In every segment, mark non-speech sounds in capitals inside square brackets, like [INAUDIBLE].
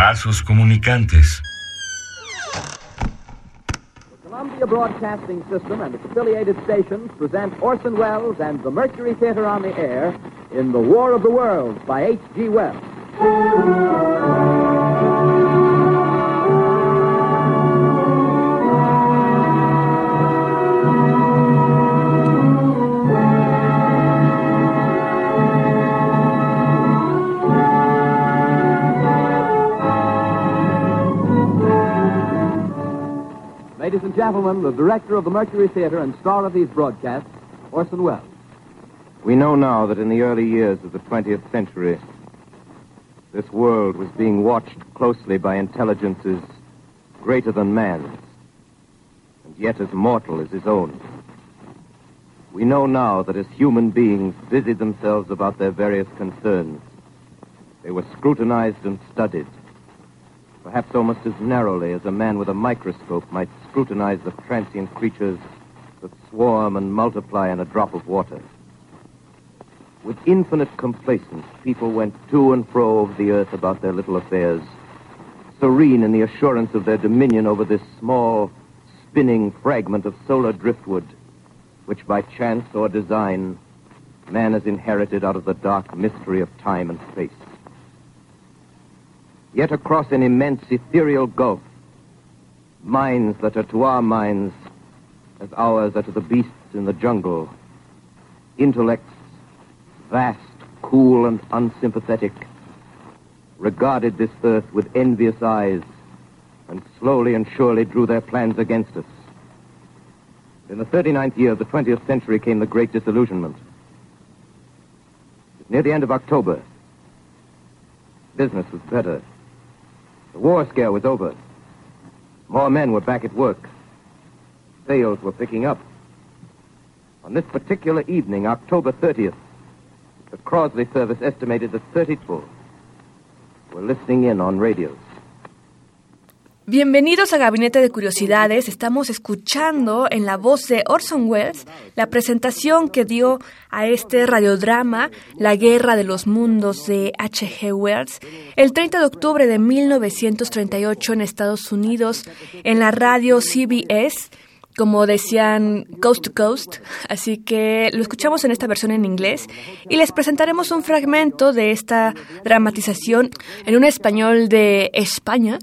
Vasos comunicantes. Columbia Broadcasting System and its affiliated stations present Orson Welles and the Mercury Theater on the Air in The War of the Worlds by H.G. Wells. Ladies and gentlemen, the director of the Mercury Theater and star of these broadcasts, Orson Welles. We know now that in the early years of the 20th century, this world was being watched closely by intelligences greater than man's, and yet as mortal as his own. We know now that as human beings busied themselves about their various concerns, they were scrutinized and studied, perhaps almost as narrowly as a man with a microscope might scrutinize the transient creatures that swarm and multiply in a drop of water. With infinite complacence, people went to and fro over the earth about their little affairs, serene in the assurance of their dominion over this small, spinning fragment of solar driftwood, which by chance or design man has inherited out of the dark mystery of time and space. Yet across an immense ethereal gulf, minds that are to our minds as ours are to the beasts in the jungle, intellects vast, cool, and unsympathetic, regarded this earth with envious eyes and slowly and surely drew their plans against us. In the 39th year of the 20th century came the Great Disillusionment. Near the end of October, business was better. The war scare was over. More men were back at work. Sales were picking up. On this particular evening, October 30th, the Crosley service estimated that 30 people were listening in on radios. Bienvenidos a Gabinete de Curiosidades. Estamos escuchando en la voz de Orson Welles la presentación que dio a este radiodrama La Guerra de los Mundos de H.G. Wells el 30 de octubre de 1938 en Estados Unidos en la radio CBS como decían, coast to coast, así que lo escuchamos en esta versión en inglés y les presentaremos un fragmento de esta dramatización en un español de España.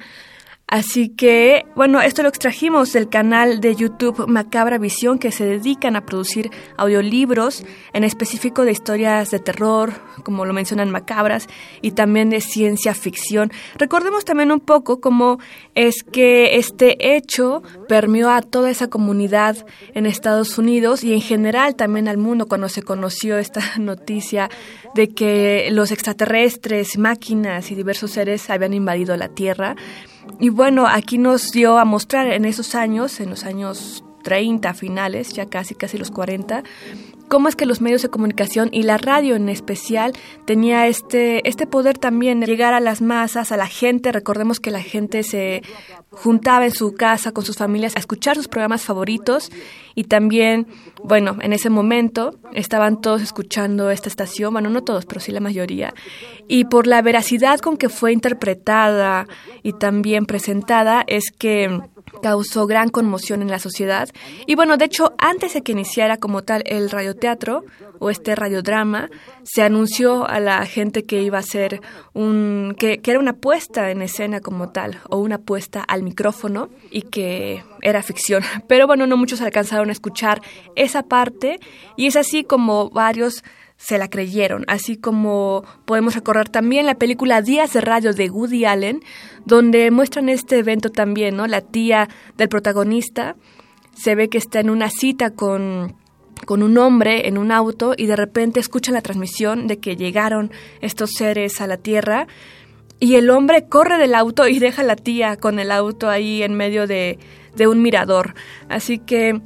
Así que, bueno, esto lo extrajimos del canal de YouTube Macabra Visión, que se dedican a producir audiolibros, en específico de historias de terror, como lo mencionan macabras, y también de ciencia ficción. Recordemos también un poco cómo es que este hecho permeó a toda esa comunidad en Estados Unidos y en general también al mundo cuando se conoció esta [LAUGHS] noticia de que los extraterrestres, máquinas y diversos seres habían invadido la Tierra. Y bueno, aquí nos dio a mostrar en esos años, en los años 30 finales, ya casi casi los 40, cómo es que los medios de comunicación y la radio en especial tenía este, este poder también de llegar a las masas, a la gente. Recordemos que la gente se juntaba en su casa con sus familias a escuchar sus programas favoritos y también, bueno, en ese momento estaban todos escuchando esta estación, bueno, no todos, pero sí la mayoría. Y por la veracidad con que fue interpretada y también presentada es que causó gran conmoción en la sociedad. Y bueno, de hecho, antes de que iniciara como tal el radioteatro o este radiodrama, se anunció a la gente que iba a ser un, que, que era una puesta en escena como tal, o una puesta al micrófono, y que era ficción. [LAUGHS] Pero bueno, no muchos alcanzaron a escuchar esa parte, y es así como varios se la creyeron, así como podemos recordar también la película Días de Radio de Woody Allen, donde muestran este evento también, ¿no? La tía del protagonista se ve que está en una cita con con un hombre en un auto y de repente escucha la transmisión de que llegaron estos seres a la Tierra y el hombre corre del auto y deja a la tía con el auto ahí en medio de, de un mirador. Así que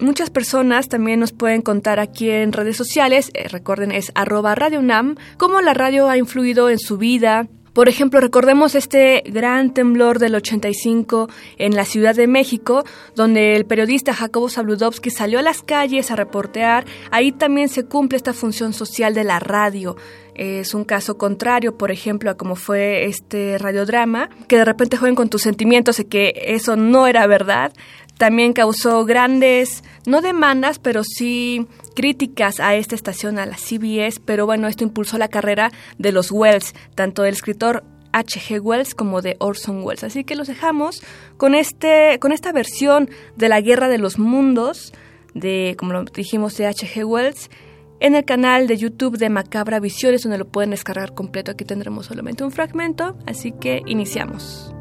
muchas personas también nos pueden contar aquí en redes sociales, eh, recuerden es arroba Radio UNAM, cómo la radio ha influido en su vida. Por ejemplo, recordemos este gran temblor del 85 en la Ciudad de México, donde el periodista Jacobo Zabludovsky salió a las calles a reportear. Ahí también se cumple esta función social de la radio. Es un caso contrario, por ejemplo, a como fue este radiodrama, que de repente jueguen con tus sentimientos y que eso no era verdad también causó grandes, no demandas, pero sí críticas a esta estación, a la CBS, pero bueno, esto impulsó la carrera de los Wells, tanto del escritor H.G. Wells como de Orson Welles. Así que los dejamos con, este, con esta versión de la Guerra de los Mundos, de, como lo dijimos, de H.G. Wells, en el canal de YouTube de Macabra Visiones, donde lo pueden descargar completo. Aquí tendremos solamente un fragmento, así que iniciamos.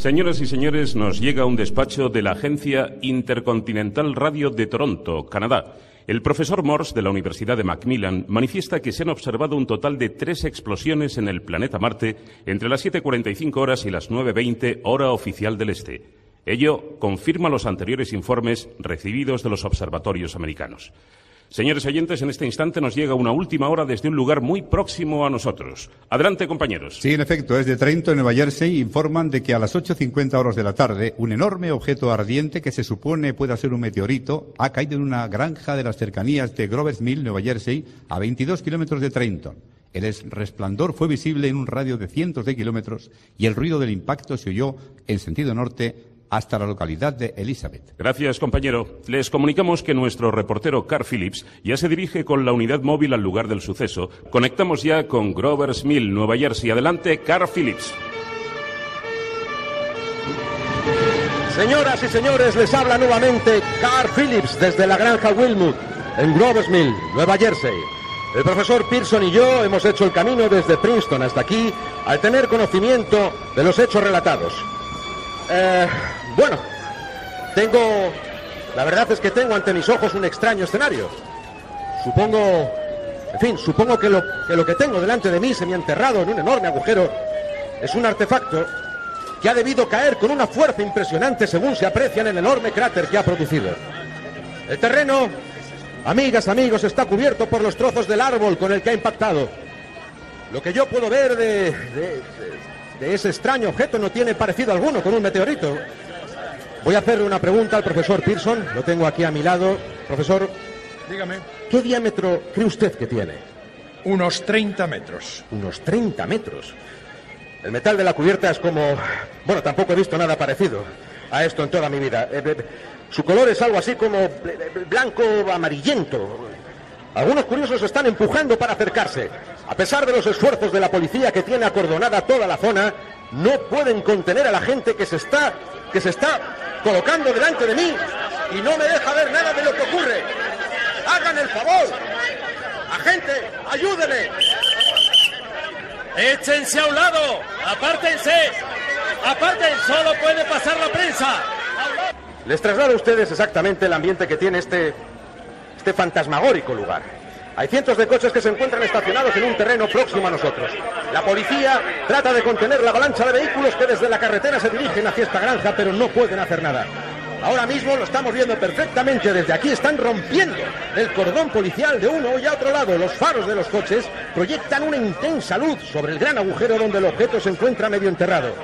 Señoras y señores, nos llega un despacho de la Agencia Intercontinental Radio de Toronto, Canadá. El profesor Morse de la Universidad de Macmillan manifiesta que se han observado un total de tres explosiones en el planeta Marte entre las 7.45 horas y las 9.20 hora oficial del Este. Ello confirma los anteriores informes recibidos de los observatorios americanos. Señores oyentes, en este instante nos llega una última hora desde un lugar muy próximo a nosotros. Adelante, compañeros. Sí, en efecto, es de Trento, en Nueva Jersey. Informan de que a las 8.50 horas de la tarde, un enorme objeto ardiente que se supone pueda ser un meteorito ha caído en una granja de las cercanías de Grover's Mill, Nueva Jersey, a 22 kilómetros de Trenton. El resplandor fue visible en un radio de cientos de kilómetros y el ruido del impacto se oyó en sentido norte hasta la localidad de Elizabeth. Gracias, compañero. Les comunicamos que nuestro reportero Carl Phillips ya se dirige con la unidad móvil al lugar del suceso. Conectamos ya con Grover's Mill, Nueva Jersey. Adelante, Carl Phillips. Señoras y señores, les habla nuevamente Carl Phillips desde la granja Wilmut, en Grover's Mill, Nueva Jersey. El profesor Pearson y yo hemos hecho el camino desde Princeton hasta aquí al tener conocimiento de los hechos relatados. Eh, bueno, tengo... La verdad es que tengo ante mis ojos un extraño escenario. Supongo... En fin, supongo que lo que, tengo delante de mí, semienterrado en un enorme agujero, es un artefacto que ha debido caer con una fuerza impresionante según se aprecia en el enorme cráter que ha producido. El terreno, amigas, amigos, está cubierto por los trozos del árbol con el que ha impactado. Lo que yo puedo ver de ese extraño objeto no tiene parecido alguno con un meteorito. Voy a hacerle una pregunta al profesor Pearson, lo tengo aquí a mi lado. Profesor, dígame. ¿Qué diámetro cree usted que tiene? Unos 30 metros. Unos 30 metros. El metal de la cubierta es como... Bueno, tampoco he visto nada parecido a esto en toda mi vida. Eh, eh, su color es algo así como blanco amarillento. Algunos curiosos están empujando para acercarse. A pesar de los esfuerzos de la policía que tiene acordonada toda la zona, no pueden contener a la gente que se está que se está colocando delante de mí y no me deja ver nada de lo que ocurre. Hagan el favor. Agente, ayúdenme. Échense a un lado. Apártense. Aparten, solo puede pasar la prensa. Les traslado a ustedes exactamente el ambiente que tiene este este fantasmagórico lugar. Hay cientos de coches que se encuentran estacionados en un terreno próximo a nosotros. La policía trata de contener la avalancha de vehículos que desde la carretera se dirigen hacia esta granja, pero no pueden hacer nada. Ahora mismo lo estamos viendo perfectamente desde aquí. Están rompiendo el cordón policial de uno y a otro lado. Los faros de los coches proyectan una intensa luz sobre el gran agujero donde el objeto se encuentra medio enterrado.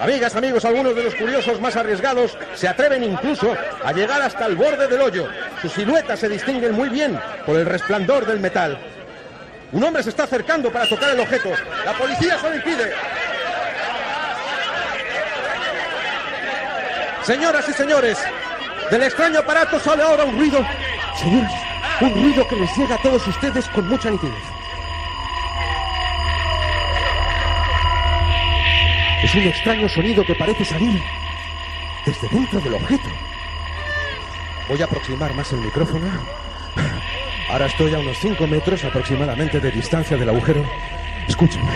Amigas, amigos, algunos de los curiosos más arriesgados se atreven incluso a llegar hasta el borde del hoyo. Sus siluetas se distinguen muy bien por el resplandor del metal. Un hombre se está acercando para tocar el objeto. La policía se lo impide. Señoras y señores, del extraño aparato sale ahora un ruido. Señores, un ruido que les llega a todos ustedes con mucha nitidez. Es un extraño sonido que parece salir desde dentro del objeto. Voy a aproximar más el micrófono. Ahora estoy a unos 5 metros aproximadamente de distancia del agujero. Escúchenme.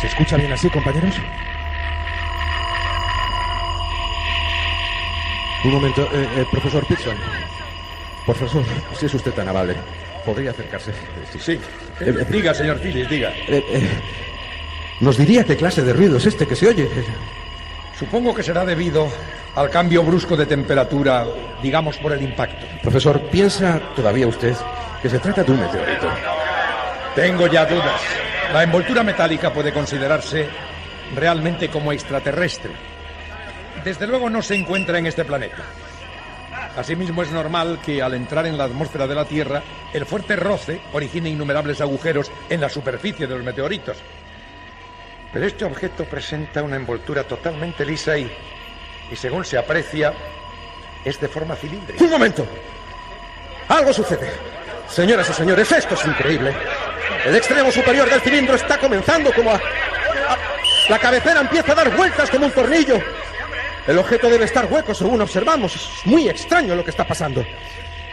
¿Se escucha bien así, compañeros? Un momento, eh, eh, profesor Pitson. Profesor, si es usted tan amable, ¿podría acercarse? Sí, sí. Eh, diga, señor Phillips, diga. Eh, eh, ¿Nos diría qué clase de ruido es este que se oye? Supongo que será debido al cambio brusco de temperatura, digamos por el impacto. Profesor, ¿piensa todavía usted que se trata de un meteorito? Tengo ya dudas. La envoltura metálica puede considerarse realmente como extraterrestre. Desde luego no se encuentra en este planeta. Asimismo es normal que al entrar en la atmósfera de la Tierra, el fuerte roce origine innumerables agujeros en la superficie de los meteoritos. Pero este objeto presenta una envoltura totalmente lisa y, y según se aprecia, es de forma cilíndrica. ¡Un momento! Algo sucede. Señoras y señores, esto es increíble. El extremo superior del cilindro está comenzando como a... a- La cabecera empieza a dar vueltas como un tornillo. El objeto debe estar hueco según observamos. Es muy extraño lo que está pasando.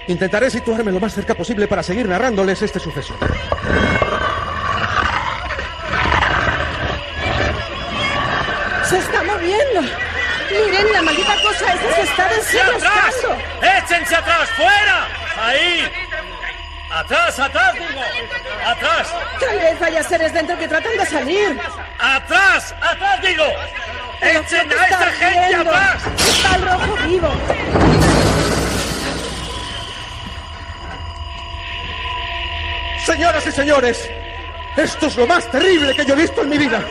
Intentaré situarme lo más cerca posible para seguir narrándoles este suceso. Se está moviendo. Miren, la maldita cosa esa se está ¡Échense atrás! ¡Échense atrás! ¡Fuera! ¡Ahí! ¡Atrás, atrás, digo! ¡Atrás! Tal vez haya seres dentro que tratan de salir. ¡Atrás! ¡Atrás, digo! ¡Echen a gente atrás! Está rojo vivo. Señoras y señores, esto es lo más terrible que yo he visto en mi vida.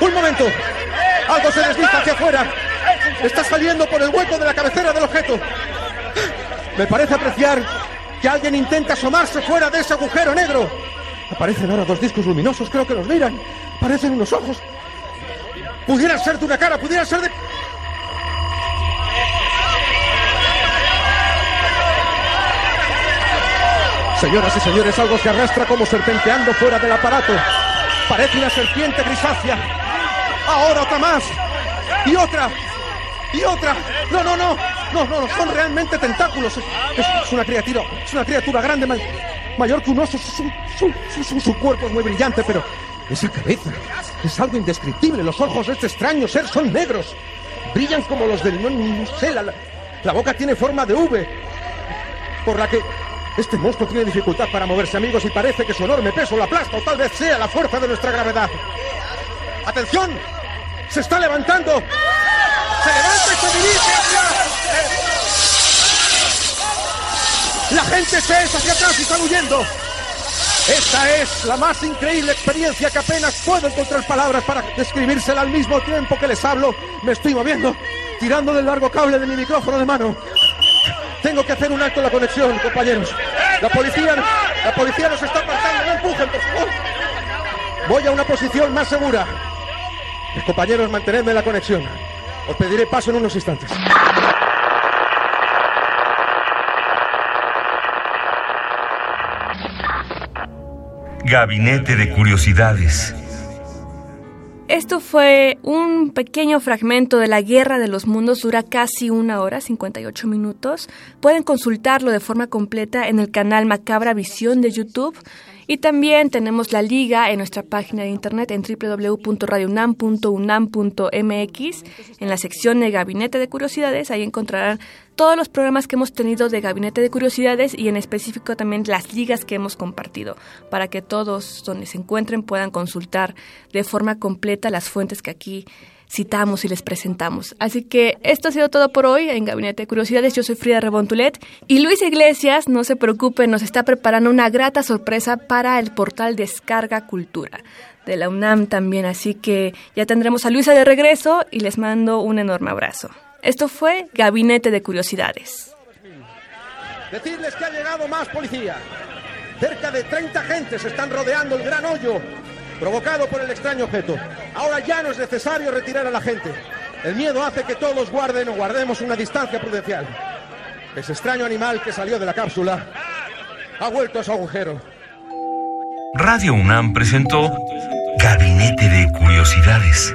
Un momento. Algo se desliza hacia afuera. Está saliendo por el hueco de la cabecera del objeto. Me parece apreciar que alguien intenta asomarse fuera de ese agujero negro. Aparecen ahora dos discos luminosos, creo que nos miran. Parecen unos ojos. Pudieran ser de una cara, pudieran ser de... Señoras y señores, algo se arrastra como serpenteando fuera del aparato. Parece una serpiente grisácea. Ahora otra más. Y otra. Y otra. No, no, no. No, no, no. Son realmente tentáculos. Es, una criatura. Es una criatura grande, ma- mayor que un oso. Su cuerpo es muy brillante, pero esa cabeza es algo indescriptible. Los ojos de este extraño ser son negros. Brillan como los del. No, no sé, la, la- la boca tiene forma de V. Por la que este monstruo tiene dificultad para moverse, amigos, y parece que su enorme peso lo aplasta, o tal vez sea la fuerza de nuestra gravedad. ¡Atención! ¡Se está levantando! ¡Se levanta y se dirige hacia... La gente se es hacia atrás y están huyendo. Esta es la más increíble experiencia que apenas puedo encontrar palabras para describírsela al mismo tiempo que les hablo. Me estoy moviendo, tirando del largo cable de mi micrófono de mano. Tengo que hacer un alto en la conexión, compañeros. La policía, la policía nos está apartando. No empujen, por favor. Voy a una posición más segura. Mis compañeros, mantenedme la conexión. Os pediré paso en unos instantes. Gabinete de Curiosidades. Esto fue un pequeño fragmento de la Guerra de los Mundos, dura casi una hora, 58 minutos. Pueden consultarlo de forma completa en el canal Macabra Visión de YouTube. Y también tenemos la liga en nuestra página de internet en www.radiounam.unam.mx. En la sección de Gabinete de Curiosidades, ahí encontrarán todos los programas que hemos tenido de Gabinete de Curiosidades y en específico también las ligas que hemos compartido, para que todos donde se encuentren puedan consultar de forma completa las fuentes que aquí citamos y les presentamos. Así que esto ha sido todo por hoy en Gabinete de Curiosidades. Yo soy Frida Rebontulet y Luis Iglesias, no se preocupen, nos está preparando una grata sorpresa para el portal Descarga Cultura de la UNAM también. Así que ya tendremos a Luisa de regreso y les mando un enorme abrazo. Esto fue Gabinete de Curiosidades. Decidles que ha llegado más policía. Cerca de 30 gentes están rodeando el gran hoyo provocado por el extraño objeto. Ahora ya no es necesario retirar a la gente. El miedo hace que todos guarden o guardemos una distancia prudencial. Ese extraño animal que salió de la cápsula ha vuelto a su agujero. Radio UNAM presentó Gabinete de Curiosidades.